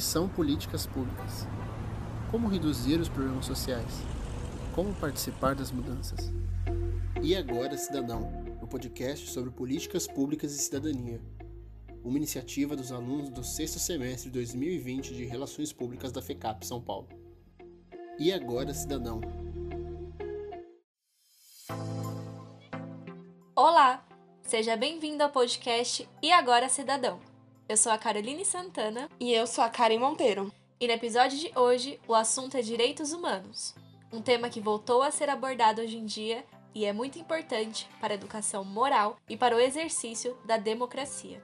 que são políticas públicas? Como reduzir os problemas sociais? Como participar das mudanças? E agora, Cidadão, o podcast sobre políticas públicas e cidadania. Uma iniciativa dos alunos do sexto semestre de 2020 de Relações Públicas da FECAP São Paulo. E agora, Cidadão. Olá! Seja bem-vindo ao podcast E Agora Cidadão. Eu sou a Caroline Santana. E eu sou a Karen Monteiro. E no episódio de hoje, o assunto é direitos humanos. Um tema que voltou a ser abordado hoje em dia e é muito importante para a educação moral e para o exercício da democracia.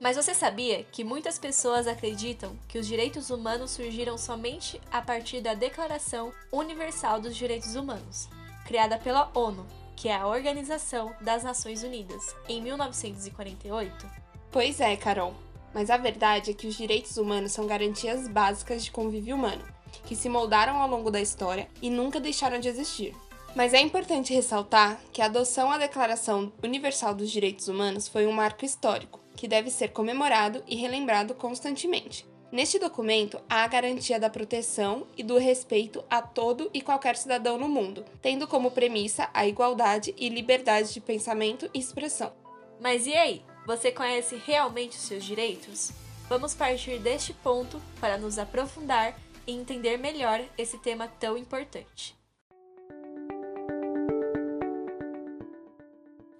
Mas você sabia que muitas pessoas acreditam que os direitos humanos surgiram somente a partir da Declaração Universal dos Direitos Humanos, criada pela ONU, que é a Organização das Nações Unidas, em 1948? Pois é, Carol. Mas a verdade é que os direitos humanos são garantias básicas de convívio humano, que se moldaram ao longo da história e nunca deixaram de existir. Mas é importante ressaltar que a adoção à Declaração Universal dos Direitos Humanos foi um marco histórico, que deve ser comemorado e relembrado constantemente. Neste documento, há a garantia da proteção e do respeito a todo e qualquer cidadão no mundo, tendo como premissa a igualdade e liberdade de pensamento e expressão. Mas e aí? Você conhece realmente os seus direitos? Vamos partir deste ponto para nos aprofundar e entender melhor esse tema tão importante.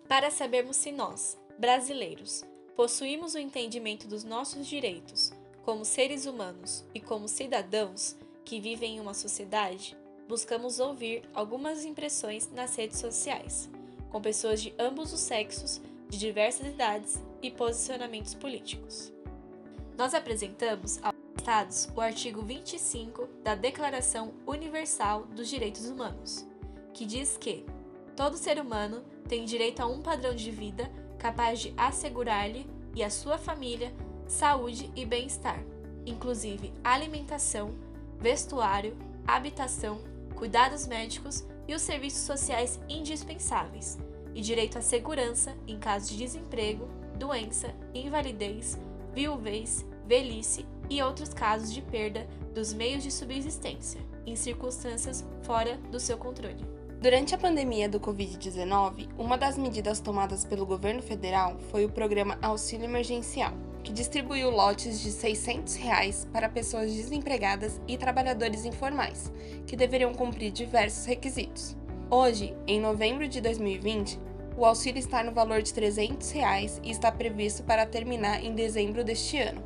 Para sabermos se nós, brasileiros, possuímos o entendimento dos nossos direitos como seres humanos e como cidadãos que vivem em uma sociedade, buscamos ouvir algumas impressões nas redes sociais, com pessoas de ambos os sexos de diversas idades e posicionamentos políticos. Nós apresentamos aos Estados o artigo 25 da Declaração Universal dos Direitos Humanos, que diz que todo ser humano tem direito a um padrão de vida capaz de assegurar-lhe e a sua família saúde e bem-estar, inclusive alimentação, vestuário, habitação, cuidados médicos e os serviços sociais indispensáveis e direito à segurança em caso de desemprego, doença, invalidez, viuvez, velhice e outros casos de perda dos meios de subsistência, em circunstâncias fora do seu controle. Durante a pandemia do Covid-19, uma das medidas tomadas pelo governo federal foi o programa Auxílio Emergencial, que distribuiu lotes de 600 reais para pessoas desempregadas e trabalhadores informais, que deveriam cumprir diversos requisitos. Hoje, em novembro de 2020, o auxílio está no valor de 300 reais e está previsto para terminar em dezembro deste ano.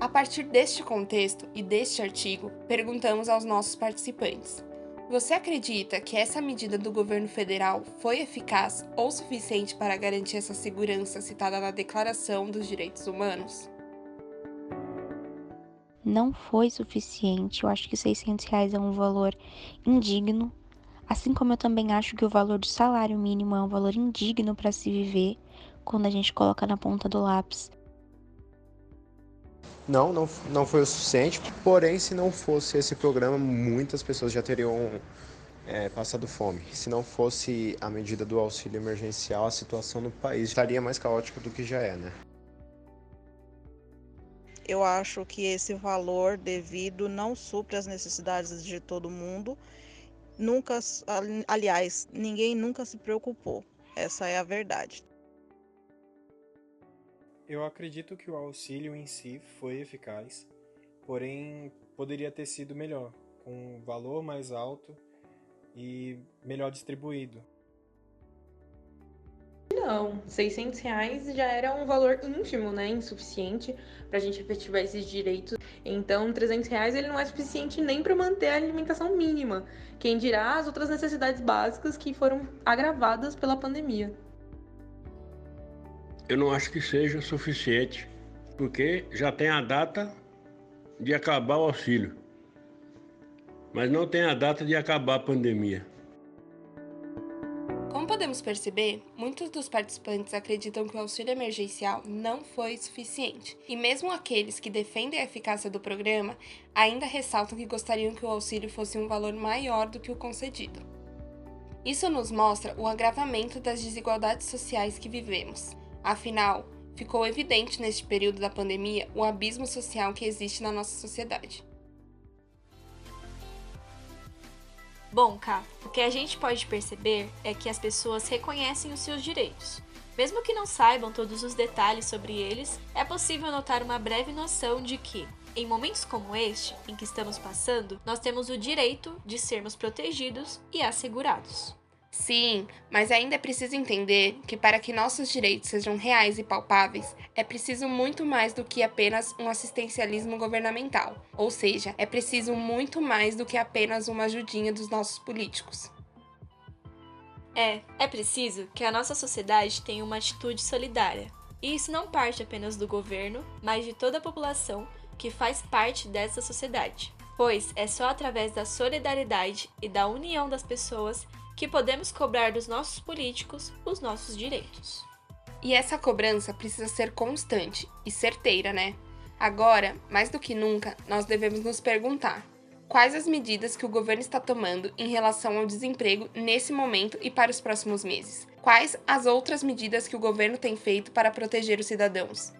A partir deste contexto e deste artigo, perguntamos aos nossos participantes: Você acredita que essa medida do governo federal foi eficaz ou suficiente para garantir essa segurança citada na Declaração dos Direitos Humanos? Não foi suficiente. Eu acho que 600 reais é um valor indigno Assim como eu também acho que o valor do salário mínimo é um valor indigno para se viver quando a gente coloca na ponta do lápis. Não, não, não foi o suficiente. Porém, se não fosse esse programa, muitas pessoas já teriam é, passado fome. Se não fosse a medida do auxílio emergencial, a situação no país estaria mais caótica do que já é, né? Eu acho que esse valor devido não supre as necessidades de todo mundo nunca, aliás, ninguém nunca se preocupou. Essa é a verdade. Eu acredito que o auxílio em si foi eficaz, porém poderia ter sido melhor, com um valor mais alto e melhor distribuído. Não, 600 reais já era um valor ínfimo, né, insuficiente para a gente efetivar esses direitos. Então, 300 reais ele não é suficiente nem para manter a alimentação mínima. Quem dirá as outras necessidades básicas que foram agravadas pela pandemia. Eu não acho que seja suficiente, porque já tem a data de acabar o auxílio, mas não tem a data de acabar a pandemia. Podemos perceber, muitos dos participantes acreditam que o auxílio emergencial não foi suficiente, e mesmo aqueles que defendem a eficácia do programa ainda ressaltam que gostariam que o auxílio fosse um valor maior do que o concedido. Isso nos mostra o agravamento das desigualdades sociais que vivemos. Afinal, ficou evidente neste período da pandemia o abismo social que existe na nossa sociedade. Bom, Cá, o que a gente pode perceber é que as pessoas reconhecem os seus direitos. Mesmo que não saibam todos os detalhes sobre eles, é possível notar uma breve noção de que, em momentos como este, em que estamos passando, nós temos o direito de sermos protegidos e assegurados. Sim, mas ainda é preciso entender que para que nossos direitos sejam reais e palpáveis, é preciso muito mais do que apenas um assistencialismo governamental, ou seja, é preciso muito mais do que apenas uma ajudinha dos nossos políticos. É, é preciso que a nossa sociedade tenha uma atitude solidária. E isso não parte apenas do governo, mas de toda a população que faz parte dessa sociedade. Pois é só através da solidariedade e da união das pessoas que podemos cobrar dos nossos políticos os nossos direitos. E essa cobrança precisa ser constante e certeira, né? Agora, mais do que nunca, nós devemos nos perguntar: quais as medidas que o governo está tomando em relação ao desemprego nesse momento e para os próximos meses? Quais as outras medidas que o governo tem feito para proteger os cidadãos?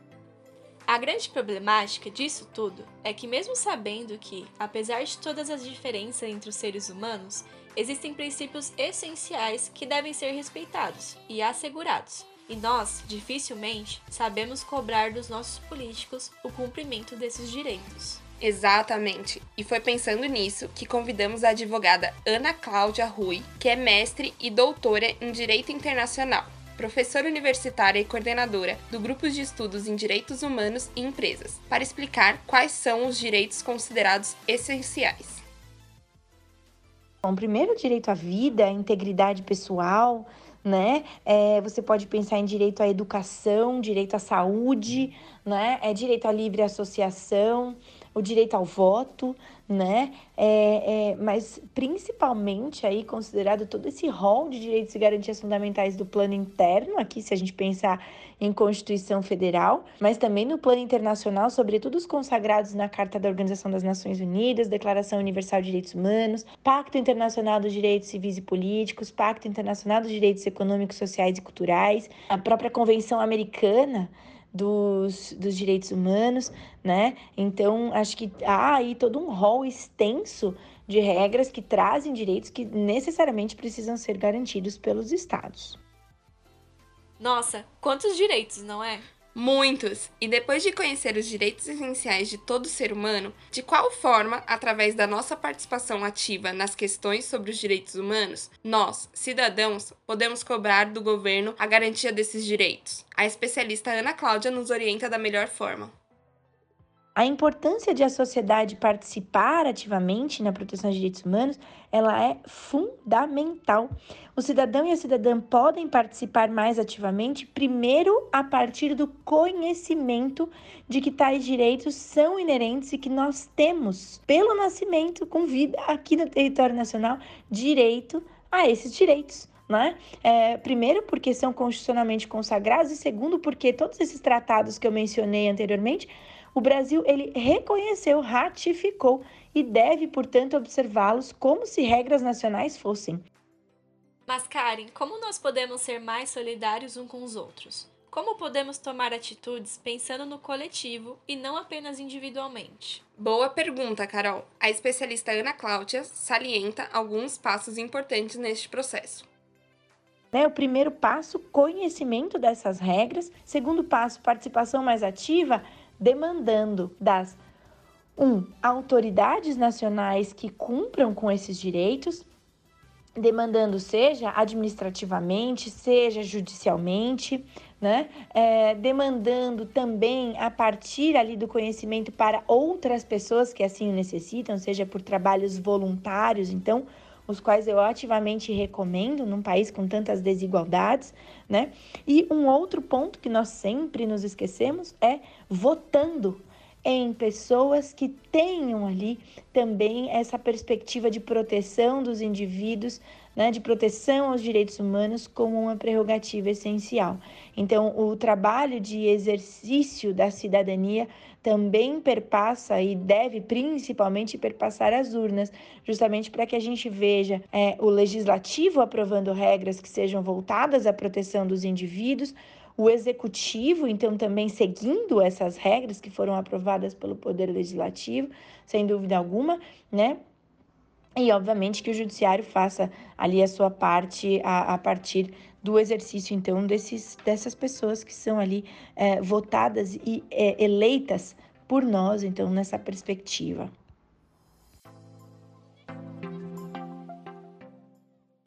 A grande problemática disso tudo é que, mesmo sabendo que, apesar de todas as diferenças entre os seres humanos, existem princípios essenciais que devem ser respeitados e assegurados, e nós, dificilmente, sabemos cobrar dos nossos políticos o cumprimento desses direitos. Exatamente. E foi pensando nisso que convidamos a advogada Ana Cláudia Rui, que é mestre e doutora em Direito Internacional professora universitária e coordenadora do Grupo de Estudos em Direitos Humanos e Empresas, para explicar quais são os direitos considerados essenciais. Bom, primeiro, direito à vida, à integridade pessoal, né? É, você pode pensar em direito à educação, direito à saúde, né? É direito à livre associação, o direito ao voto, né? É, é, mas principalmente aí considerado todo esse rol de direitos e garantias fundamentais do plano interno, aqui se a gente pensar em Constituição Federal, mas também no plano internacional, sobretudo os consagrados na Carta da Organização das Nações Unidas, Declaração Universal de Direitos Humanos, Pacto Internacional dos Direitos Civis e Políticos, Pacto Internacional dos Direitos Econômicos, Sociais e Culturais, a própria Convenção Americana dos, dos direitos humanos, né? Então, acho que há aí todo um rol extenso de regras que trazem direitos que necessariamente precisam ser garantidos pelos estados. Nossa, quantos direitos, não é? Muitos! E depois de conhecer os direitos essenciais de todo ser humano, de qual forma, através da nossa participação ativa nas questões sobre os direitos humanos, nós, cidadãos, podemos cobrar do governo a garantia desses direitos? A especialista Ana Cláudia nos orienta da melhor forma. A importância de a sociedade participar ativamente na proteção de direitos humanos, ela é fundamental. O cidadão e a cidadã podem participar mais ativamente, primeiro a partir do conhecimento de que tais direitos são inerentes e que nós temos, pelo nascimento com vida aqui no território nacional, direito a esses direitos. Né? É, primeiro, porque são constitucionalmente consagrados, e segundo, porque todos esses tratados que eu mencionei anteriormente o Brasil ele reconheceu, ratificou e deve, portanto, observá-los como se regras nacionais fossem. Mas, Karen, como nós podemos ser mais solidários uns com os outros? Como podemos tomar atitudes pensando no coletivo e não apenas individualmente? Boa pergunta, Carol. A especialista Ana Cláudia salienta alguns passos importantes neste processo. Né, o primeiro passo, conhecimento dessas regras. Segundo passo, participação mais ativa demandando das um, autoridades nacionais que cumpram com esses direitos, demandando seja administrativamente, seja judicialmente, né? É, demandando também a partir ali do conhecimento para outras pessoas que assim o necessitam, seja por trabalhos voluntários, então os quais eu ativamente recomendo num país com tantas desigualdades, né? E um outro ponto que nós sempre nos esquecemos é votando em pessoas que tenham ali também essa perspectiva de proteção dos indivíduos, né, de proteção aos direitos humanos como uma prerrogativa essencial. Então, o trabalho de exercício da cidadania também perpassa e deve principalmente perpassar as urnas, justamente para que a gente veja é, o legislativo aprovando regras que sejam voltadas à proteção dos indivíduos, o executivo, então, também seguindo essas regras que foram aprovadas pelo Poder Legislativo, sem dúvida alguma, né? E, obviamente, que o judiciário faça ali a sua parte a, a partir do exercício, então, desses, dessas pessoas que são ali é, votadas e é, eleitas por nós, então, nessa perspectiva.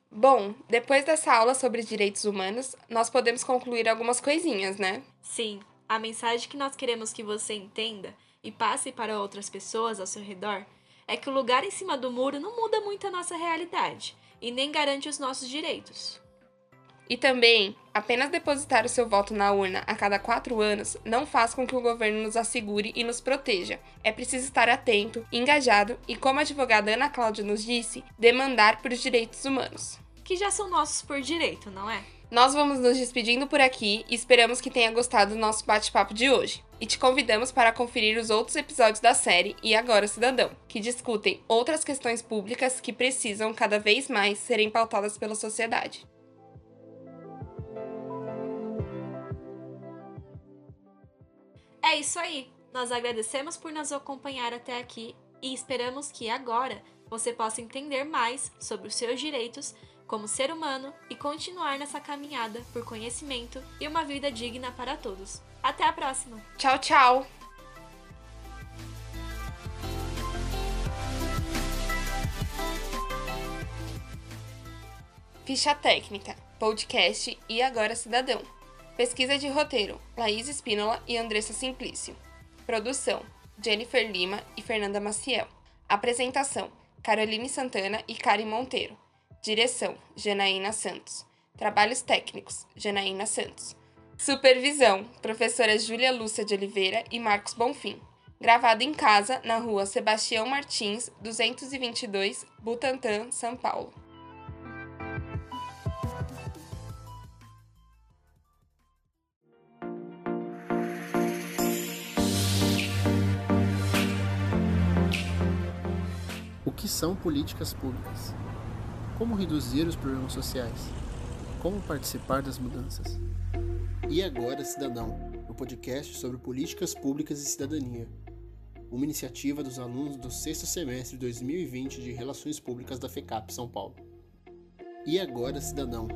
Bom, depois dessa aula sobre direitos humanos, nós podemos concluir algumas coisinhas, né? Sim, a mensagem que nós queremos que você entenda e passe para outras pessoas ao seu redor é que o lugar em cima do muro não muda muito a nossa realidade e nem garante os nossos direitos. E também, apenas depositar o seu voto na urna a cada quatro anos não faz com que o governo nos assegure e nos proteja. É preciso estar atento, engajado e, como a advogada Ana Cláudia nos disse, demandar por direitos humanos que já são nossos por direito, não é? Nós vamos nos despedindo por aqui e esperamos que tenha gostado do nosso bate-papo de hoje. E te convidamos para conferir os outros episódios da série E Agora Cidadão, que discutem outras questões públicas que precisam cada vez mais serem pautadas pela sociedade. É isso aí! Nós agradecemos por nos acompanhar até aqui e esperamos que agora você possa entender mais sobre os seus direitos como ser humano e continuar nessa caminhada por conhecimento e uma vida digna para todos. Até a próxima! Tchau, tchau! Ficha Técnica, podcast e Agora Cidadão. Pesquisa de roteiro: Laís Espínola e Andressa Simplício. Produção: Jennifer Lima e Fernanda Maciel. Apresentação: Caroline Santana e Karen Monteiro. Direção: Janaína Santos. Trabalhos técnicos: Janaína Santos. Supervisão: Professora Júlia Lúcia de Oliveira e Marcos Bonfim. Gravado em casa, na rua Sebastião Martins, 222, Butantã, São Paulo. Que são políticas públicas? Como reduzir os problemas sociais? Como participar das mudanças? E agora, Cidadão, o podcast sobre políticas públicas e cidadania. Uma iniciativa dos alunos do sexto semestre de 2020 de Relações Públicas da FECAP São Paulo. E agora, Cidadão,